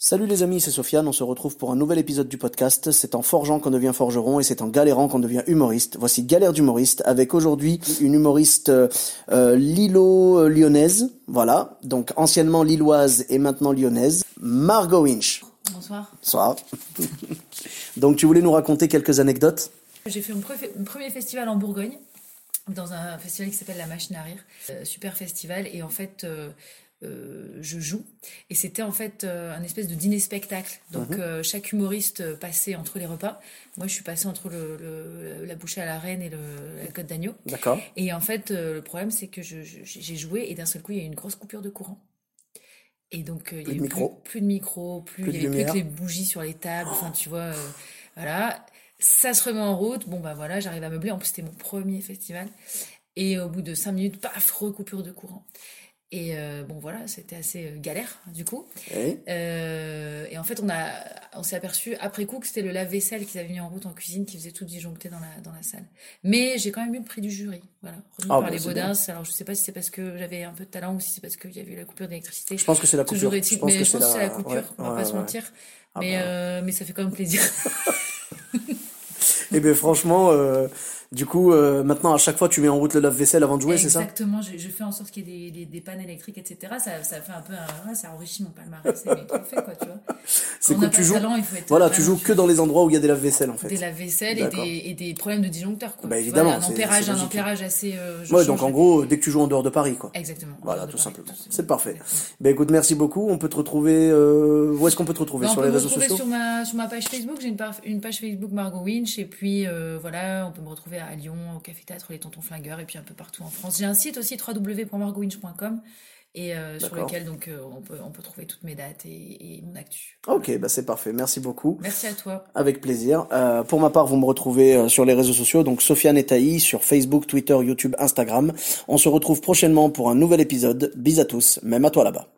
Salut les amis, c'est Sofiane, on se retrouve pour un nouvel épisode du podcast. C'est en forgeant qu'on devient forgeron et c'est en galérant qu'on devient humoriste. Voici Galère d'humoriste avec aujourd'hui une humoriste euh, euh, lilo-lyonnaise, voilà, donc anciennement lilloise et maintenant lyonnaise, Margot Winch. Bonsoir. Bonsoir. donc tu voulais nous raconter quelques anecdotes? J'ai fait mon, pre- mon premier festival en Bourgogne, dans un festival qui s'appelle La Machine à Rire. Euh, super festival. Et en fait, euh, euh, je joue. Et c'était en fait euh, un espèce de dîner-spectacle. Donc euh, chaque humoriste passait entre les repas. Moi, je suis passée entre le, le- la bouchée à la reine et le, la côte d'agneau. D'accord. Et en fait, le problème, c'est que j'ai joué et d'un seul coup, il y a eu une grosse coupure de courant. Et donc, il y Plus a de eu micro. Plus, plus de micro, plus, Plus il y avait plus que les bougies sur les tables. Enfin, tu vois, voilà. Ça se remet en route. Bon, bah voilà, j'arrive à meubler. En plus, c'était mon premier festival. Et au bout de cinq minutes, paf, recoupure de courant. Et euh, bon, voilà, c'était assez euh, galère, du coup. Et Euh, et en fait, on, a, on s'est aperçu après coup que c'était le lave-vaisselle qu'ils avaient mis en route en cuisine qui faisait tout disjoncter dans la, dans la salle. Mais j'ai quand même eu le prix du jury. Voilà, remis Ah, par bah, les Baudins. Alors, je sais pas si c'est parce que j'avais un peu de talent ou si c'est parce qu'il y avait eu la coupure d'électricité. Je pense que c'est la coupure. Toujours Je est-il, pense mais que je pense que c'est la coupure, ouais, on va ouais, pas se mentir. Ah mais, bah. euh, mais ça fait quand même plaisir. Et bien franchement, euh, du coup, euh, maintenant à chaque fois tu mets en route le lave-vaisselle avant de jouer, c'est ça? Exactement, je, je fais en sorte qu'il y ait des, des, des pannes électriques, etc. Ça, ça fait un peu un, ça enrichit mon palmarès, c'est fait, quoi, tu vois. C'est n'a tu joues. talent, il faut être Voilà, tu joues que dans les endroits où il y a des lave-vaisselle en fait. des lave-vaisselle et des, et des problèmes de disjoncteurs, quoi. Bah, évidemment, vois, un ampérage, un assez. euh, Ouais, donc en gros, dès que tu joues en dehors de Paris, quoi. Exactement. Voilà, tout Paris, simplement. C'est parfait. Ben écoute, merci beaucoup. On peut te retrouver. Euh... Où est-ce qu'on peut te retrouver Bah, sur les réseaux sociaux? sur ma, sur ma page Facebook. J'ai une page Facebook Margot Winch. Et puis, euh, voilà, on peut me retrouver à Lyon, au Café Théâtre Les Tontons Flingueurs, et puis un peu partout en France. J'ai un site aussi, www.margotwinch.com, et euh, sur lequel donc, euh, on, peut, on peut trouver toutes mes dates et, et mon actu. Ok, bah c'est parfait. Merci beaucoup. Merci à toi. Avec plaisir. Euh, pour ma part, vous me retrouvez sur les réseaux sociaux, donc Sofiane et Taï, sur Facebook, Twitter, YouTube, Instagram. On se retrouve prochainement pour un nouvel épisode. Bis à tous, même à toi là-bas.